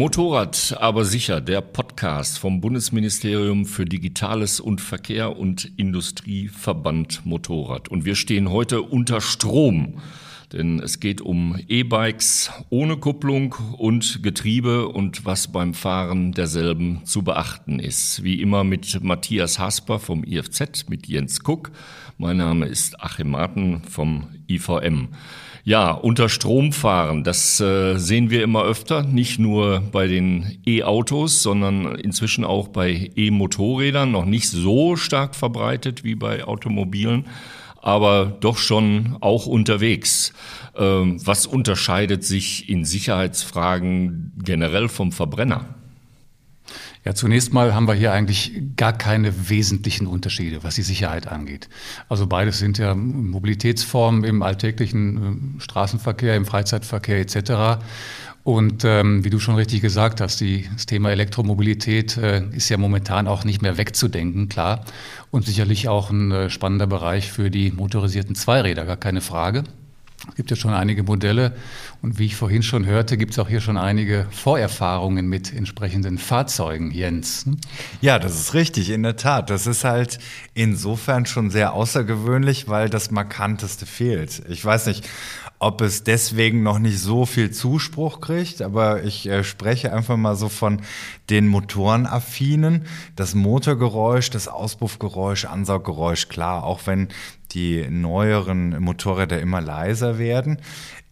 Motorrad, aber sicher, der Podcast vom Bundesministerium für Digitales und Verkehr und Industrieverband Motorrad. Und wir stehen heute unter Strom, denn es geht um E-Bikes ohne Kupplung und Getriebe und was beim Fahren derselben zu beachten ist. Wie immer mit Matthias Hasper vom IFZ, mit Jens Kuck. Mein Name ist Achim Marten vom IVM. Ja, unter Strom fahren, das äh, sehen wir immer öfter, nicht nur bei den E-Autos, sondern inzwischen auch bei E-Motorrädern, noch nicht so stark verbreitet wie bei Automobilen, aber doch schon auch unterwegs. Ähm, was unterscheidet sich in Sicherheitsfragen generell vom Verbrenner? Ja, zunächst mal haben wir hier eigentlich gar keine wesentlichen Unterschiede, was die Sicherheit angeht. Also beides sind ja Mobilitätsformen im alltäglichen äh, Straßenverkehr, im Freizeitverkehr etc. Und ähm, wie du schon richtig gesagt hast, die, das Thema Elektromobilität äh, ist ja momentan auch nicht mehr wegzudenken, klar. Und sicherlich auch ein äh, spannender Bereich für die motorisierten Zweiräder, gar keine Frage. Es gibt ja schon einige Modelle und wie ich vorhin schon hörte, gibt es auch hier schon einige Vorerfahrungen mit entsprechenden Fahrzeugen, Jens. Ja, das ist richtig, in der Tat. Das ist halt insofern schon sehr außergewöhnlich, weil das Markanteste fehlt. Ich weiß nicht, ob es deswegen noch nicht so viel Zuspruch kriegt, aber ich äh, spreche einfach mal so von den Motorenaffinen. Das Motorgeräusch, das Auspuffgeräusch, Ansauggeräusch, klar, auch wenn die neueren Motorräder immer leiser werden,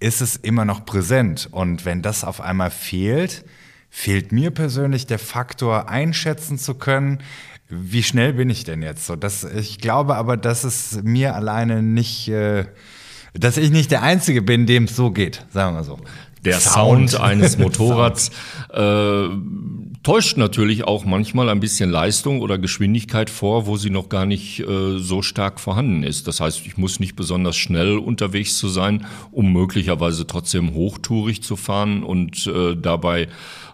ist es immer noch präsent. Und wenn das auf einmal fehlt, fehlt mir persönlich der Faktor einschätzen zu können, wie schnell bin ich denn jetzt so? Das, ich glaube aber, dass es mir alleine nicht... Äh, dass ich nicht der Einzige bin, dem es so geht, sagen wir so. Der Sound, Sound eines Motorrads äh, täuscht natürlich auch manchmal ein bisschen Leistung oder Geschwindigkeit vor, wo sie noch gar nicht äh, so stark vorhanden ist. Das heißt, ich muss nicht besonders schnell unterwegs zu sein, um möglicherweise trotzdem hochtourig zu fahren und äh, dabei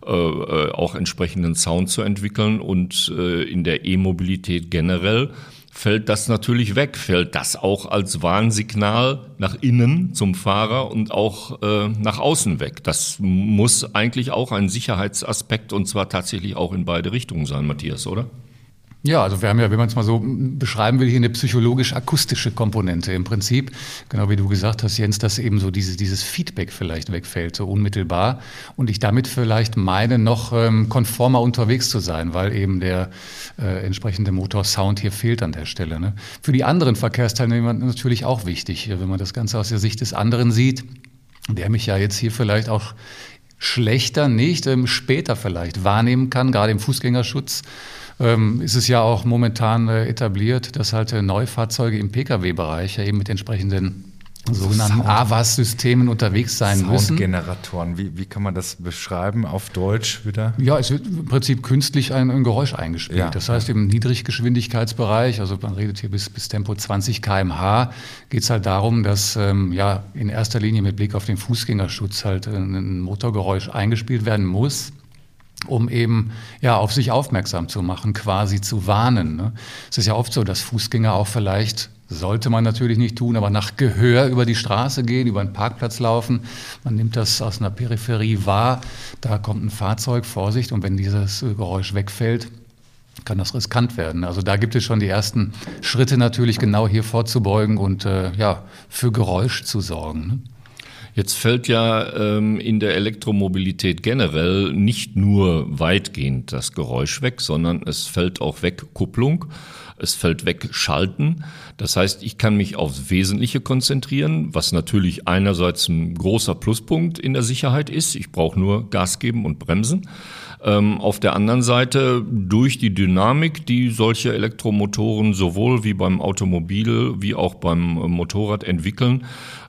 äh, äh auch entsprechenden Sound zu entwickeln und äh, in der E-Mobilität generell fällt das natürlich weg, fällt das auch als Warnsignal nach innen zum Fahrer und auch äh, nach außen weg. Das muss eigentlich auch ein Sicherheitsaspekt und zwar tatsächlich auch in beide Richtungen sein, Matthias, oder? Ja, also wir haben ja, wenn man es mal so beschreiben will, hier eine psychologisch-akustische Komponente im Prinzip. Genau wie du gesagt hast, Jens, dass eben so dieses, dieses Feedback vielleicht wegfällt, so unmittelbar. Und ich damit vielleicht meine, noch ähm, konformer unterwegs zu sein, weil eben der äh, entsprechende Motorsound hier fehlt an der Stelle. Ne? Für die anderen Verkehrsteilnehmer natürlich auch wichtig, wenn man das Ganze aus der Sicht des anderen sieht, der mich ja jetzt hier vielleicht auch schlechter, nicht ähm, später vielleicht wahrnehmen kann, gerade im Fußgängerschutz ähm, ist es ja auch momentan äh, etabliert, dass halt äh, Neufahrzeuge im Pkw-Bereich ja eben mit entsprechenden sogenannten AVAS-Systemen unterwegs sein müssen. Soundgeneratoren, wie, wie kann man das beschreiben auf Deutsch wieder? Ja, es wird im Prinzip künstlich ein, ein Geräusch eingespielt. Ja. Das heißt, im Niedriggeschwindigkeitsbereich, also man redet hier bis, bis Tempo 20 kmh, geht es halt darum, dass ähm, ja in erster Linie mit Blick auf den Fußgängerschutz halt ein Motorgeräusch eingespielt werden muss um eben ja auf sich aufmerksam zu machen, quasi zu warnen. Ne? Es ist ja oft so, dass Fußgänger auch vielleicht sollte man natürlich nicht tun, aber nach Gehör über die Straße gehen, über einen Parkplatz laufen. Man nimmt das aus einer Peripherie wahr. Da kommt ein Fahrzeug, Vorsicht, und wenn dieses Geräusch wegfällt, kann das riskant werden. Also da gibt es schon die ersten Schritte natürlich genau hier vorzubeugen und äh, ja, für Geräusch zu sorgen. Ne? Jetzt fällt ja ähm, in der Elektromobilität generell nicht nur weitgehend das Geräusch weg, sondern es fällt auch weg Kupplung, es fällt weg Schalten. Das heißt, ich kann mich aufs Wesentliche konzentrieren, was natürlich einerseits ein großer Pluspunkt in der Sicherheit ist. Ich brauche nur Gas geben und bremsen. Ähm, auf der anderen Seite durch die Dynamik, die solche Elektromotoren sowohl wie beim Automobil wie auch beim Motorrad entwickeln,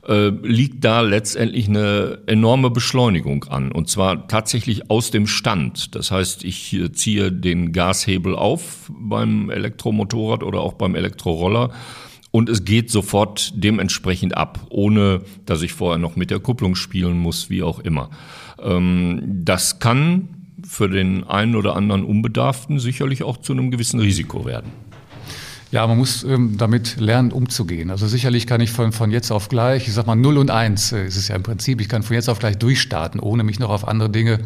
äh, liegt da letztendlich eine enorme Beschleunigung an. Und zwar tatsächlich aus dem Stand. Das heißt, ich ziehe den Gashebel auf beim Elektromotorrad oder auch beim Elektroroller und es geht sofort dementsprechend ab, ohne dass ich vorher noch mit der Kupplung spielen muss, wie auch immer. Ähm, das kann für den einen oder anderen Unbedarften sicherlich auch zu einem gewissen Risiko werden. Ja, man muss ähm, damit lernen, umzugehen. Also sicherlich kann ich von, von jetzt auf gleich, ich sag mal 0 und 1 äh, ist es ja im Prinzip, ich kann von jetzt auf gleich durchstarten, ohne mich noch auf andere Dinge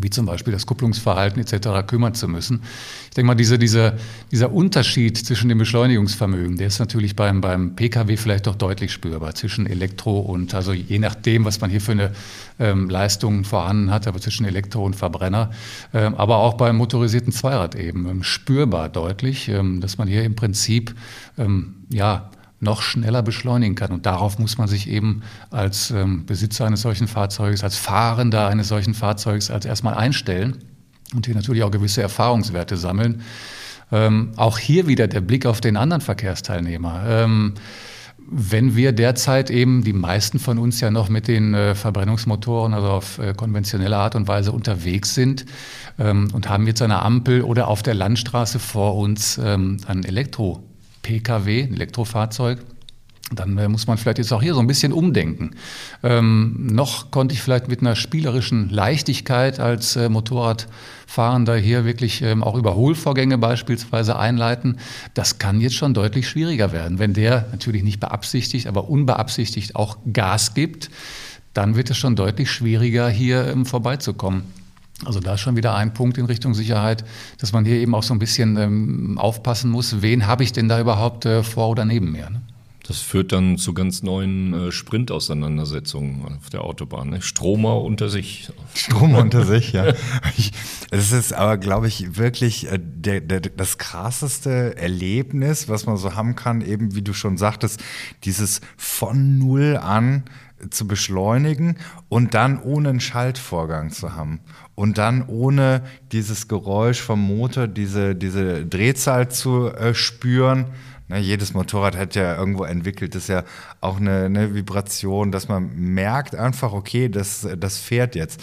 wie zum Beispiel das Kupplungsverhalten etc. kümmern zu müssen. Ich denke mal, diese, diese, dieser Unterschied zwischen dem Beschleunigungsvermögen, der ist natürlich beim, beim Pkw vielleicht doch deutlich spürbar, zwischen Elektro und, also je nachdem, was man hier für eine ähm, Leistung vorhanden hat, aber zwischen Elektro und Verbrenner, ähm, aber auch beim motorisierten Zweirad eben ähm, spürbar deutlich, ähm, dass man hier im Prinzip ähm, ja, noch schneller beschleunigen kann. Und darauf muss man sich eben als ähm, Besitzer eines solchen Fahrzeuges, als Fahrender eines solchen Fahrzeugs als erstmal einstellen und hier natürlich auch gewisse Erfahrungswerte sammeln. Ähm, auch hier wieder der Blick auf den anderen Verkehrsteilnehmer. Ähm, wenn wir derzeit eben, die meisten von uns ja noch mit den äh, Verbrennungsmotoren, also auf äh, konventionelle Art und Weise unterwegs sind ähm, und haben jetzt eine Ampel oder auf der Landstraße vor uns ähm, ein Elektro Pkw, ein Elektrofahrzeug, dann äh, muss man vielleicht jetzt auch hier so ein bisschen umdenken. Ähm, noch konnte ich vielleicht mit einer spielerischen Leichtigkeit als äh, Motorradfahrender hier wirklich ähm, auch Überholvorgänge beispielsweise einleiten. Das kann jetzt schon deutlich schwieriger werden. Wenn der natürlich nicht beabsichtigt, aber unbeabsichtigt auch Gas gibt, dann wird es schon deutlich schwieriger, hier ähm, vorbeizukommen. Also da ist schon wieder ein Punkt in Richtung Sicherheit, dass man hier eben auch so ein bisschen ähm, aufpassen muss, wen habe ich denn da überhaupt äh, vor oder neben mir. Ne? Das führt dann zu ganz neuen äh, Sprint-Auseinandersetzungen auf der Autobahn. Ne? Stromer unter sich. Stromer unter sich, ja. Es ist aber, glaube ich, wirklich äh, der, der, das krasseste Erlebnis, was man so haben kann, eben wie du schon sagtest, dieses von Null an zu beschleunigen und dann ohne einen Schaltvorgang zu haben und dann ohne dieses Geräusch vom Motor, diese, diese Drehzahl zu äh, spüren. Ne, jedes Motorrad hat ja irgendwo entwickelt, das ist ja auch eine, eine Vibration, dass man merkt einfach, okay, das, das fährt jetzt.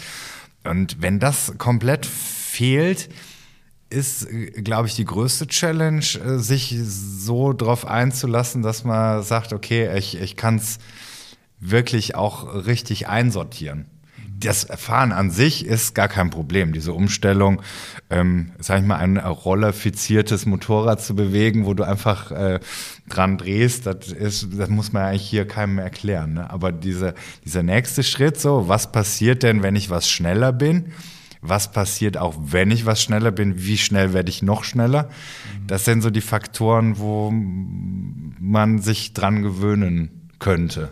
Und wenn das komplett fehlt, ist, glaube ich, die größte Challenge, äh, sich so drauf einzulassen, dass man sagt, okay, ich, ich kann es wirklich auch richtig einsortieren das Fahren an sich ist gar kein Problem. Diese Umstellung, ähm, sag ich mal, ein rollerfiziertes Motorrad zu bewegen, wo du einfach äh, dran drehst, das, ist, das muss man eigentlich hier keinem erklären. Ne? Aber diese, dieser nächste Schritt, so, was passiert denn, wenn ich was schneller bin? Was passiert auch, wenn ich was schneller bin? Wie schnell werde ich noch schneller? Das sind so die Faktoren, wo man sich dran gewöhnen könnte.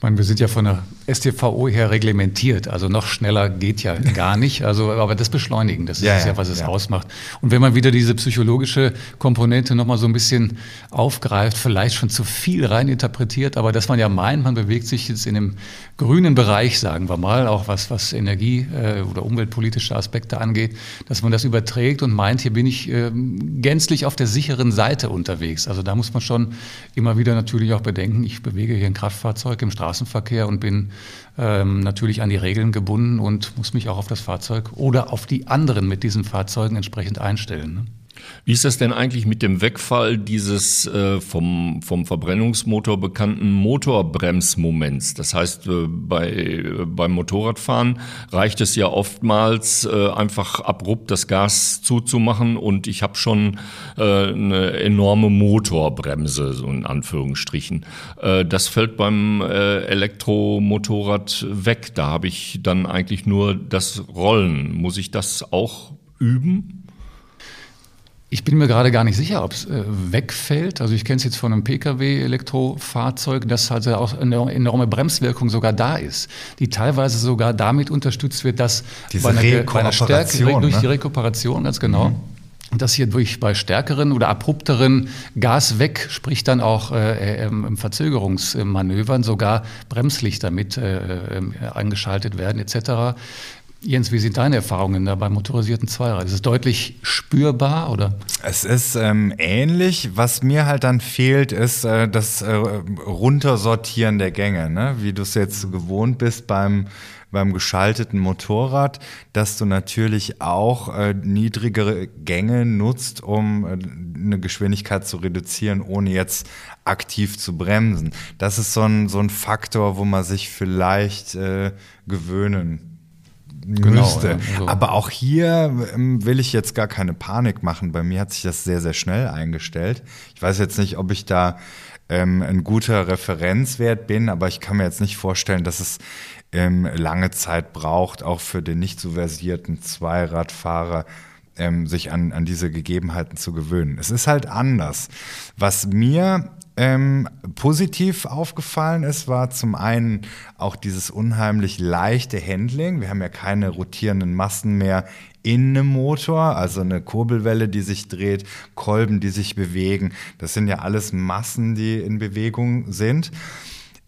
Ich meine, wir sind ja von der STVO her reglementiert. Also noch schneller geht ja gar nicht. Also, aber das Beschleunigen, das ist ja, ja was es ja. ausmacht. Und wenn man wieder diese psychologische Komponente nochmal so ein bisschen aufgreift, vielleicht schon zu viel reininterpretiert, aber dass man ja meint, man bewegt sich jetzt in dem grünen Bereich, sagen wir mal, auch was, was Energie- äh, oder umweltpolitische Aspekte angeht, dass man das überträgt und meint, hier bin ich äh, gänzlich auf der sicheren Seite unterwegs. Also da muss man schon immer wieder natürlich auch bedenken, ich bewege hier ein Kraftfahrzeug im Straßen Straßenverkehr und bin ähm, natürlich an die Regeln gebunden und muss mich auch auf das Fahrzeug oder auf die anderen mit diesen Fahrzeugen entsprechend einstellen. Ne? Wie ist das denn eigentlich mit dem Wegfall dieses äh, vom, vom Verbrennungsmotor bekannten Motorbremsmoments? Das heißt, äh, bei, äh, beim Motorradfahren reicht es ja oftmals äh, einfach abrupt das Gas zuzumachen und ich habe schon äh, eine enorme Motorbremse, so in Anführungsstrichen. Äh, das fällt beim Elektromotorrad weg. Da habe ich dann eigentlich nur das Rollen. Muss ich das auch üben? Ich bin mir gerade gar nicht sicher, ob es äh, wegfällt. Also ich kenne es jetzt von einem Pkw-Elektrofahrzeug, dass halt auch eine enorme Bremswirkung sogar da ist, die teilweise sogar damit unterstützt wird, dass Diese bei einer, bei einer Stärke durch die ne? Rekuperation ganz genau. Mhm dass hier durch bei stärkeren oder abrupteren Gas weg, sprich dann auch äh, im Verzögerungsmanövern sogar Bremslichter mit äh, äh, angeschaltet werden etc. Jens, wie sind deine Erfahrungen da beim motorisierten Zweirad? Ist es deutlich spürbar oder? Es ist ähm, ähnlich. Was mir halt dann fehlt, ist äh, das äh, Runtersortieren der Gänge, ne? wie du es jetzt gewohnt bist beim beim geschalteten Motorrad, dass du natürlich auch äh, niedrigere Gänge nutzt, um äh, eine Geschwindigkeit zu reduzieren, ohne jetzt aktiv zu bremsen. Das ist so ein, so ein Faktor, wo man sich vielleicht äh, gewöhnen genau, müsste. Ja, so. Aber auch hier ähm, will ich jetzt gar keine Panik machen. Bei mir hat sich das sehr, sehr schnell eingestellt. Ich weiß jetzt nicht, ob ich da ähm, ein guter Referenzwert bin, aber ich kann mir jetzt nicht vorstellen, dass es ähm, lange Zeit braucht, auch für den nicht so versierten Zweiradfahrer ähm, sich an, an diese Gegebenheiten zu gewöhnen. Es ist halt anders. Was mir ähm, positiv aufgefallen ist, war zum einen auch dieses unheimlich leichte Handling. Wir haben ja keine rotierenden Massen mehr in einem Motor, also eine Kurbelwelle, die sich dreht, Kolben, die sich bewegen. Das sind ja alles Massen, die in Bewegung sind.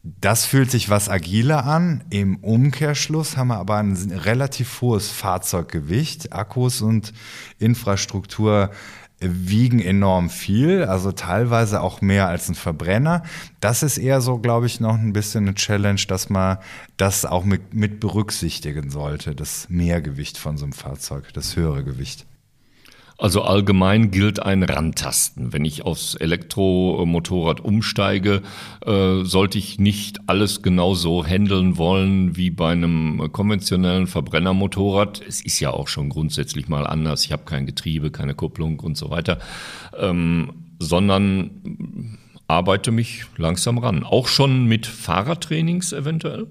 Das fühlt sich was agiler an. Im Umkehrschluss haben wir aber ein relativ hohes Fahrzeuggewicht. Akkus und Infrastruktur wiegen enorm viel, also teilweise auch mehr als ein Verbrenner. Das ist eher so, glaube ich, noch ein bisschen eine Challenge, dass man das auch mit, mit berücksichtigen sollte, das Mehrgewicht von so einem Fahrzeug, das höhere Gewicht. Also allgemein gilt ein Rantasten. Wenn ich aufs Elektromotorrad umsteige, äh, sollte ich nicht alles genauso handeln wollen wie bei einem konventionellen Verbrennermotorrad. Es ist ja auch schon grundsätzlich mal anders. Ich habe kein Getriebe, keine Kupplung und so weiter, ähm, sondern arbeite mich langsam ran. Auch schon mit Fahrradtrainings eventuell?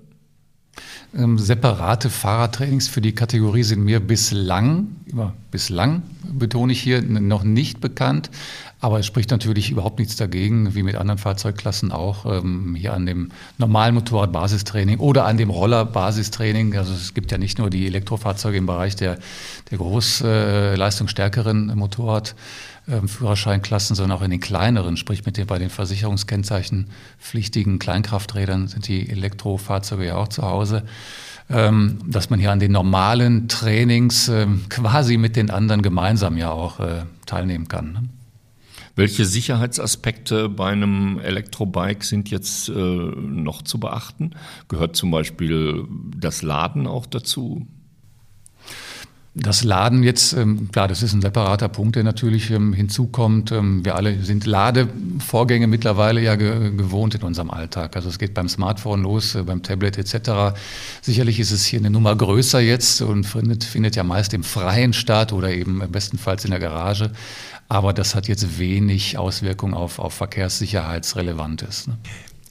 Ähm, separate Fahrradtrainings für die Kategorie sind mir bislang, immer bislang betone ich hier, noch nicht bekannt. Aber es spricht natürlich überhaupt nichts dagegen, wie mit anderen Fahrzeugklassen auch, ähm, hier an dem normalen Motorrad-Basistraining oder an dem Roller-Basistraining. Also es gibt ja nicht nur die Elektrofahrzeuge im Bereich der, der großleistungsstärkeren äh, Motorrad. Ähm, Führerscheinklassen, sondern auch in den kleineren, sprich mit den, bei den versicherungskennzeichenpflichtigen Kleinkrafträdern sind die Elektrofahrzeuge ja auch zu Hause, ähm, dass man hier an den normalen Trainings ähm, quasi mit den anderen gemeinsam ja auch äh, teilnehmen kann. Welche Sicherheitsaspekte bei einem Elektrobike sind jetzt äh, noch zu beachten? Gehört zum Beispiel das Laden auch dazu? Das Laden jetzt, ähm, klar, das ist ein separater Punkt, der natürlich ähm, hinzukommt. Ähm, wir alle sind Ladevorgänge mittlerweile ja gewohnt in unserem Alltag. Also es geht beim Smartphone los, äh, beim Tablet etc. Sicherlich ist es hier eine Nummer größer jetzt und findet, findet ja meist im Freien statt oder eben bestenfalls in der Garage. Aber das hat jetzt wenig Auswirkungen auf, auf Verkehrssicherheitsrelevantes. Ne?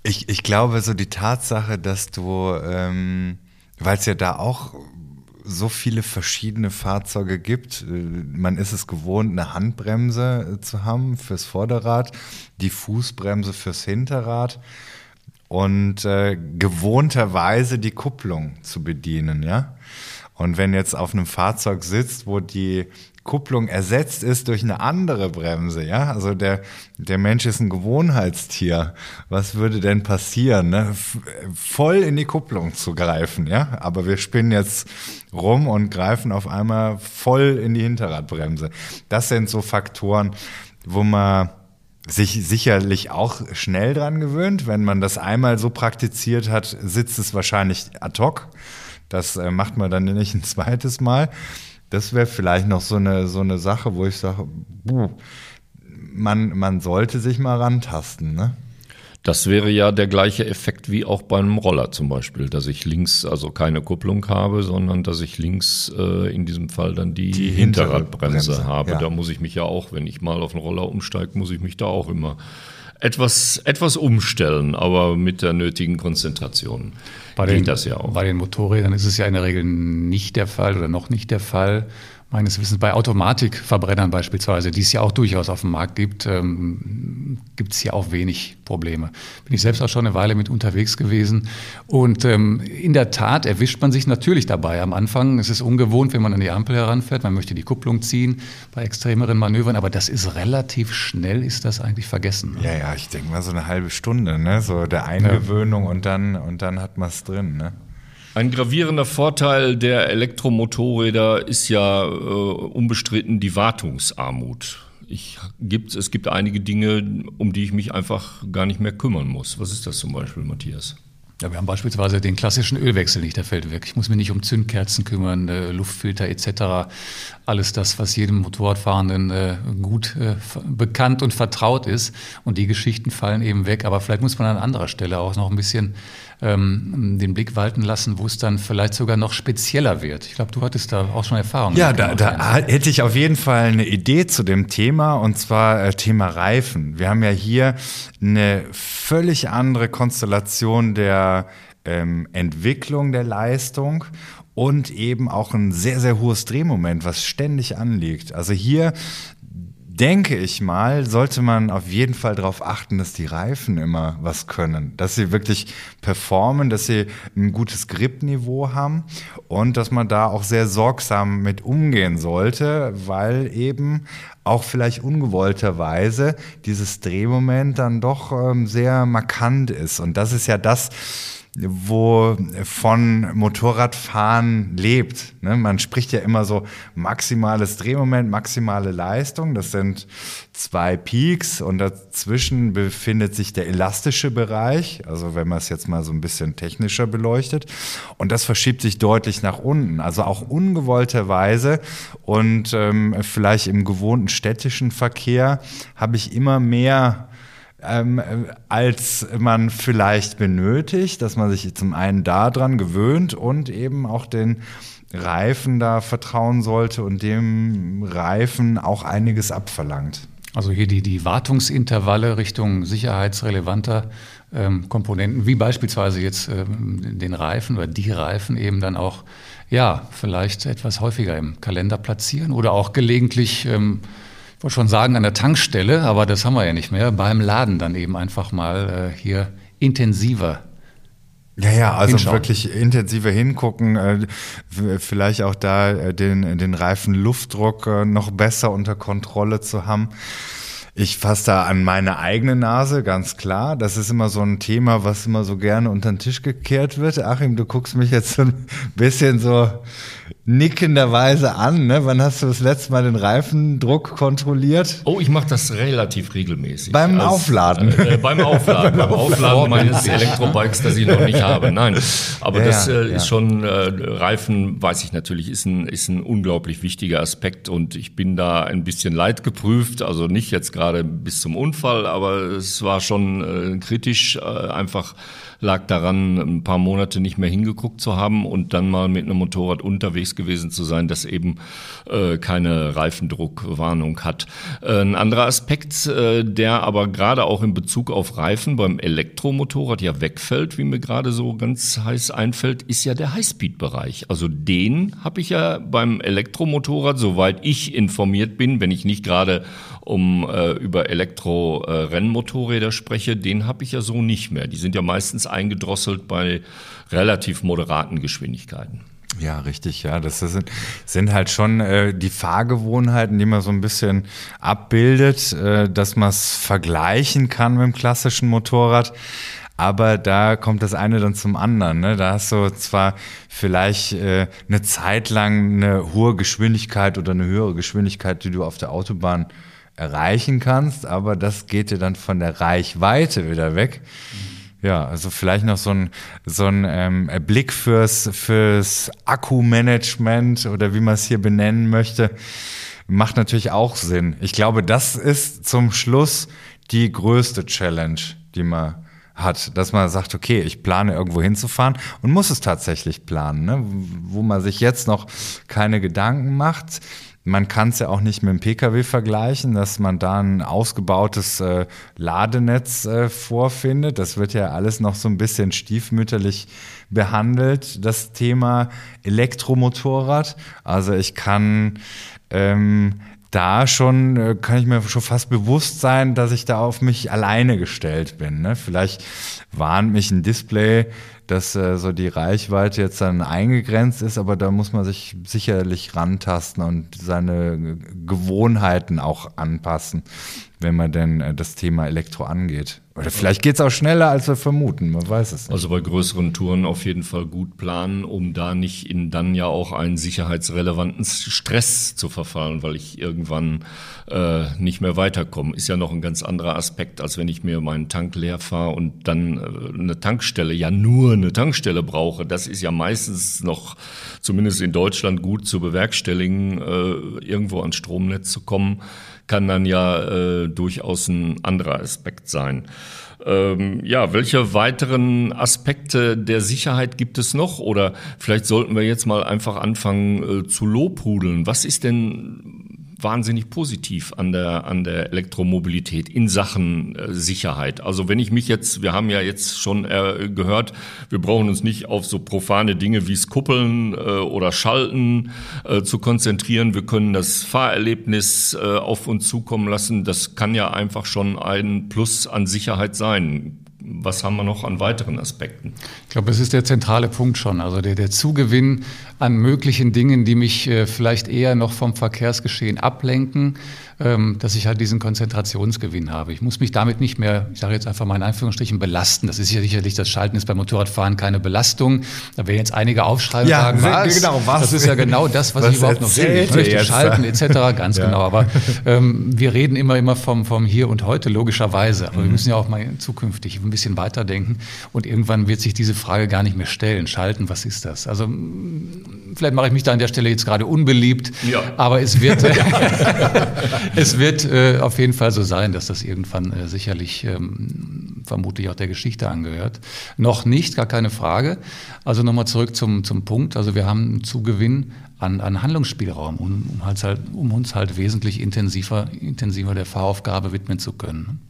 Ich, ich glaube, so die Tatsache, dass du, ähm, weil es ja da auch so viele verschiedene Fahrzeuge gibt. Äh, man ist es gewohnt, eine Handbremse äh, zu haben fürs Vorderrad, die Fußbremse fürs Hinterrad und äh, gewohnterweise die Kupplung zu bedienen, ja. Und wenn jetzt auf einem Fahrzeug sitzt, wo die Kupplung ersetzt ist durch eine andere Bremse, ja. Also der, der Mensch ist ein Gewohnheitstier. Was würde denn passieren, ne? voll in die Kupplung zu greifen, ja? Aber wir spinnen jetzt rum und greifen auf einmal voll in die Hinterradbremse. Das sind so Faktoren, wo man sich sicherlich auch schnell dran gewöhnt. Wenn man das einmal so praktiziert hat, sitzt es wahrscheinlich ad hoc. Das äh, macht man dann nicht ein zweites Mal. Das wäre vielleicht noch so eine, so eine Sache, wo ich sage, man, man sollte sich mal rantasten. Ne? Das wäre ja der gleiche Effekt wie auch beim Roller zum Beispiel, dass ich links also keine Kupplung habe, sondern dass ich links äh, in diesem Fall dann die, die Hinterradbremse Bremse, habe. Ja. Da muss ich mich ja auch, wenn ich mal auf den Roller umsteige, muss ich mich da auch immer etwas, etwas umstellen, aber mit der nötigen Konzentration. Bei den, das ja auch. Bei den Motorrädern ist es ja in der Regel nicht der Fall oder noch nicht der Fall meines Wissens bei Automatikverbrennern beispielsweise, die es ja auch durchaus auf dem Markt gibt, ähm, gibt es hier auch wenig Probleme. Bin ich selbst auch schon eine Weile mit unterwegs gewesen. Und ähm, in der Tat erwischt man sich natürlich dabei. Am Anfang ist es ungewohnt, wenn man an die Ampel heranfährt. Man möchte die Kupplung ziehen bei extremeren Manövern, aber das ist relativ schnell, ist das eigentlich vergessen. Ne? Ja, ja, ich denke mal so eine halbe Stunde, ne? so der Eingewöhnung ja. und, dann, und dann hat man es drin. Ne? Ein gravierender Vorteil der Elektromotorräder ist ja äh, unbestritten die Wartungsarmut. Ich, gibt, es gibt einige Dinge, um die ich mich einfach gar nicht mehr kümmern muss. Was ist das zum Beispiel, Matthias? Ja, wir haben beispielsweise den klassischen Ölwechsel nicht, der fällt weg. Ich muss mich nicht um Zündkerzen kümmern, äh, Luftfilter etc. Alles das, was jedem Motorradfahrenden äh, gut äh, bekannt und vertraut ist. Und die Geschichten fallen eben weg. Aber vielleicht muss man an anderer Stelle auch noch ein bisschen ähm, den Blick walten lassen, wo es dann vielleicht sogar noch spezieller wird. Ich glaube, du hattest da auch schon Erfahrungen. Ja, da, da hätte ich auf jeden Fall eine Idee zu dem Thema und zwar äh, Thema Reifen. Wir haben ja hier eine völlig andere Konstellation der ähm, Entwicklung der Leistung und eben auch ein sehr, sehr hohes Drehmoment, was ständig anliegt. Also hier denke ich mal, sollte man auf jeden Fall darauf achten, dass die Reifen immer was können, dass sie wirklich performen, dass sie ein gutes Gripniveau haben und dass man da auch sehr sorgsam mit umgehen sollte, weil eben auch vielleicht ungewollterweise dieses Drehmoment dann doch ähm, sehr markant ist. Und das ist ja das, wo von Motorradfahren lebt. Ne? Man spricht ja immer so maximales Drehmoment, maximale Leistung. Das sind zwei Peaks und dazwischen befindet sich der elastische Bereich. Also wenn man es jetzt mal so ein bisschen technischer beleuchtet. Und das verschiebt sich deutlich nach unten. Also auch ungewollterweise und ähm, vielleicht im gewohnten städtischen Verkehr habe ich immer mehr ähm, als man vielleicht benötigt, dass man sich zum einen daran gewöhnt und eben auch den Reifen da vertrauen sollte und dem Reifen auch einiges abverlangt. Also hier die, die Wartungsintervalle Richtung sicherheitsrelevanter ähm, Komponenten, wie beispielsweise jetzt ähm, den Reifen oder die Reifen eben dann auch, ja, vielleicht etwas häufiger im Kalender platzieren oder auch gelegentlich ähm, wollte schon sagen an der Tankstelle, aber das haben wir ja nicht mehr, beim Laden dann eben einfach mal äh, hier intensiver ja, ja, also hinschauen. wirklich intensiver hingucken, äh, vielleicht auch da äh, den, den reifen Luftdruck äh, noch besser unter Kontrolle zu haben. Ich fasse da an meine eigene Nase, ganz klar. Das ist immer so ein Thema, was immer so gerne unter den Tisch gekehrt wird. Achim, du guckst mich jetzt so ein bisschen so nickenderweise an. Ne? Wann hast du das letzte Mal den Reifendruck kontrolliert? Oh, ich mache das relativ regelmäßig. Beim Als, Aufladen? Äh, beim Aufladen. beim Aufladen meines Elektrobikes, das ich noch nicht habe. Nein, aber ja, das äh, ja. ist schon, äh, Reifen, weiß ich natürlich, ist ein, ist ein unglaublich wichtiger Aspekt und ich bin da ein bisschen leidgeprüft. Also nicht jetzt gerade bis zum Unfall, aber es war schon äh, kritisch, äh, einfach lag daran, ein paar Monate nicht mehr hingeguckt zu haben und dann mal mit einem Motorrad unterwegs gewesen zu sein, das eben äh, keine Reifendruckwarnung hat. Äh, ein anderer Aspekt, äh, der aber gerade auch in Bezug auf Reifen beim Elektromotorrad ja wegfällt, wie mir gerade so ganz heiß einfällt, ist ja der Highspeed-Bereich. Also den habe ich ja beim Elektromotorrad, soweit ich informiert bin, wenn ich nicht gerade um äh, über Elektro-Rennmotorräder äh, spreche, den habe ich ja so nicht mehr. Die sind ja meistens eingedrosselt bei relativ moderaten Geschwindigkeiten. Ja, richtig, ja. Das sind, sind halt schon äh, die Fahrgewohnheiten, die man so ein bisschen abbildet, äh, dass man es vergleichen kann mit dem klassischen Motorrad. Aber da kommt das eine dann zum anderen. Ne? Da hast du zwar vielleicht äh, eine Zeit lang eine hohe Geschwindigkeit oder eine höhere Geschwindigkeit, die du auf der Autobahn erreichen kannst, aber das geht dir dann von der Reichweite wieder weg. Ja, also vielleicht noch so ein, so ein ähm, Blick fürs, fürs Akkumanagement oder wie man es hier benennen möchte, macht natürlich auch Sinn. Ich glaube, das ist zum Schluss die größte Challenge, die man hat, dass man sagt, okay, ich plane irgendwo hinzufahren und muss es tatsächlich planen, ne? wo man sich jetzt noch keine Gedanken macht man kann es ja auch nicht mit dem Pkw vergleichen, dass man da ein ausgebautes äh, Ladenetz äh, vorfindet. Das wird ja alles noch so ein bisschen stiefmütterlich behandelt, das Thema Elektromotorrad. Also ich kann ähm, da schon, äh, kann ich mir schon fast bewusst sein, dass ich da auf mich alleine gestellt bin. Ne? Vielleicht warnt mich ein Display dass äh, so die Reichweite jetzt dann eingegrenzt ist, aber da muss man sich sicherlich rantasten und seine Gewohnheiten auch anpassen, wenn man denn äh, das Thema Elektro angeht. Oder vielleicht geht es auch schneller, als wir vermuten, man weiß es nicht. Also bei größeren Touren auf jeden Fall gut planen, um da nicht in dann ja auch einen sicherheitsrelevanten Stress zu verfallen, weil ich irgendwann äh, nicht mehr weiterkomme. Ist ja noch ein ganz anderer Aspekt, als wenn ich mir meinen Tank leer fahre und dann äh, eine Tankstelle, ja nur eine Tankstelle brauche. Das ist ja meistens noch, zumindest in Deutschland, gut zu bewerkstelligen, äh, irgendwo ans Stromnetz zu kommen kann dann ja äh, durchaus ein anderer Aspekt sein. Ähm, ja, welche weiteren Aspekte der Sicherheit gibt es noch? Oder vielleicht sollten wir jetzt mal einfach anfangen äh, zu lobhudeln. Was ist denn wahnsinnig positiv an der, an der Elektromobilität in Sachen äh, Sicherheit. Also wenn ich mich jetzt, wir haben ja jetzt schon äh, gehört, wir brauchen uns nicht auf so profane Dinge wie Kuppeln äh, oder Schalten zu konzentrieren. Wir können das Fahrerlebnis auf uns zukommen lassen. Das kann ja einfach schon ein Plus an Sicherheit sein was haben wir noch an weiteren Aspekten? Ich glaube, das ist der zentrale Punkt schon. Also der, der Zugewinn an möglichen Dingen, die mich äh, vielleicht eher noch vom Verkehrsgeschehen ablenken, ähm, dass ich halt diesen Konzentrationsgewinn habe. Ich muss mich damit nicht mehr, ich sage jetzt einfach mal in Anführungsstrichen, belasten. Das ist ja sicherlich, das Schalten ist beim Motorradfahren keine Belastung. Da werden jetzt einige aufschreiben und ja, sagen, was? Genau, was? Das ist ja genau das, was, was ich überhaupt noch will. Ich möchte schalten etc. Ganz ja. genau. Aber ähm, wir reden immer, immer vom, vom Hier und Heute, logischerweise. Aber mhm. wir müssen ja auch mal zukünftig ein bisschen weiterdenken. Und irgendwann wird sich diese Frage gar nicht mehr stellen. Schalten, was ist das? Also vielleicht mache ich mich da an der Stelle jetzt gerade unbeliebt, ja. aber es wird, es wird äh, auf jeden Fall so sein, dass das irgendwann äh, sicherlich ähm, vermutlich auch der Geschichte angehört. Noch nicht, gar keine Frage. Also nochmal zurück zum, zum Punkt. Also wir haben einen Zugewinn an, an Handlungsspielraum, um, um, halt, um uns halt wesentlich intensiver, intensiver der Fahraufgabe widmen zu können.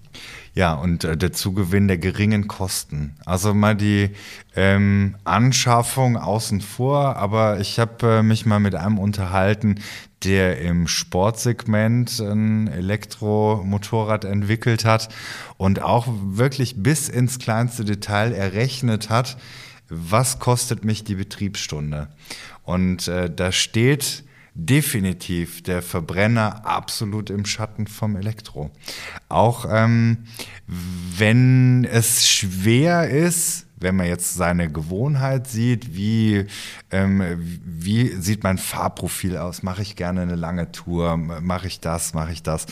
Ja, und äh, der Zugewinn der geringen Kosten. Also mal die ähm, Anschaffung außen vor, aber ich habe äh, mich mal mit einem unterhalten, der im Sportsegment ein Elektromotorrad entwickelt hat und auch wirklich bis ins kleinste Detail errechnet hat, was kostet mich die Betriebsstunde. Und äh, da steht definitiv der Verbrenner absolut im Schatten vom Elektro. Auch ähm, wenn es schwer ist, wenn man jetzt seine Gewohnheit sieht, wie, ähm, wie sieht mein Fahrprofil aus? Mache ich gerne eine lange Tour? Mache ich das? Mache ich das?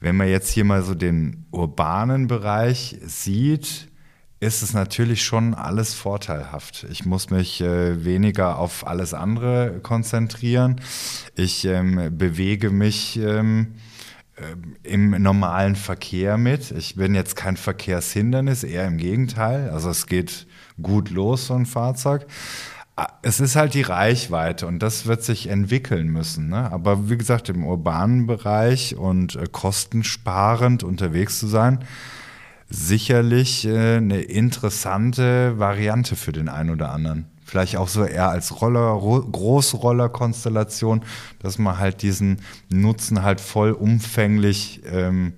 Wenn man jetzt hier mal so den urbanen Bereich sieht, ist es natürlich schon alles vorteilhaft. Ich muss mich äh, weniger auf alles andere konzentrieren. Ich ähm, bewege mich ähm, äh, im normalen Verkehr mit. Ich bin jetzt kein Verkehrshindernis, eher im Gegenteil. Also es geht gut los, so ein Fahrzeug. Ah, es ist halt die Reichweite und das wird sich entwickeln müssen. Ne? Aber wie gesagt, im urbanen Bereich und äh, kostensparend unterwegs zu sein, sicherlich äh, eine interessante Variante für den einen oder anderen. Vielleicht auch so eher als Roller, Großroller-Konstellation, dass man halt diesen Nutzen halt vollumfänglich ähm,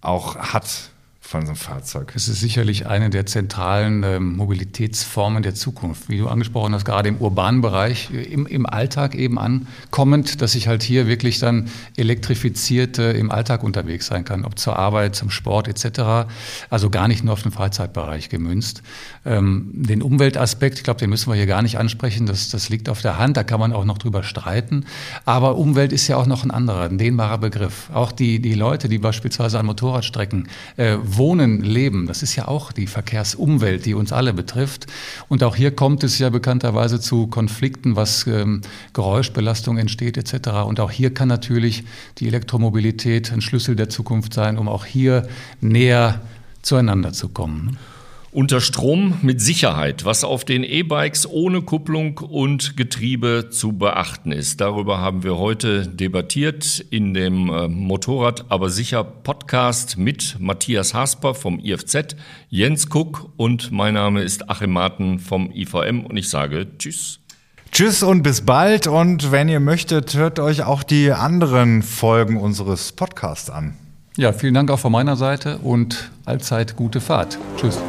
auch hat von so einem Fahrzeug. Es ist sicherlich eine der zentralen äh, Mobilitätsformen der Zukunft. Wie du angesprochen hast, gerade im urbanen Bereich, im, im Alltag eben ankommend, dass ich halt hier wirklich dann elektrifiziert äh, im Alltag unterwegs sein kann, ob zur Arbeit, zum Sport etc. Also gar nicht nur auf den Freizeitbereich gemünzt. Ähm, den Umweltaspekt, ich glaube, den müssen wir hier gar nicht ansprechen, das, das liegt auf der Hand, da kann man auch noch drüber streiten. Aber Umwelt ist ja auch noch ein anderer, ein dehnbarer Begriff. Auch die, die Leute, die beispielsweise an Motorradstrecken äh, Wohnen, Leben, das ist ja auch die Verkehrsumwelt, die uns alle betrifft. Und auch hier kommt es ja bekannterweise zu Konflikten, was ähm, Geräuschbelastung entsteht etc. Und auch hier kann natürlich die Elektromobilität ein Schlüssel der Zukunft sein, um auch hier näher zueinander zu kommen. Unter Strom mit Sicherheit, was auf den E-Bikes ohne Kupplung und Getriebe zu beachten ist. Darüber haben wir heute debattiert in dem äh, Motorrad aber sicher Podcast mit Matthias Hasper vom IFZ, Jens Kuck und mein Name ist Achim Marten vom IVM und ich sage Tschüss. Tschüss und bis bald und wenn ihr möchtet, hört euch auch die anderen Folgen unseres Podcasts an. Ja, vielen Dank auch von meiner Seite und allzeit gute Fahrt. Tschüss.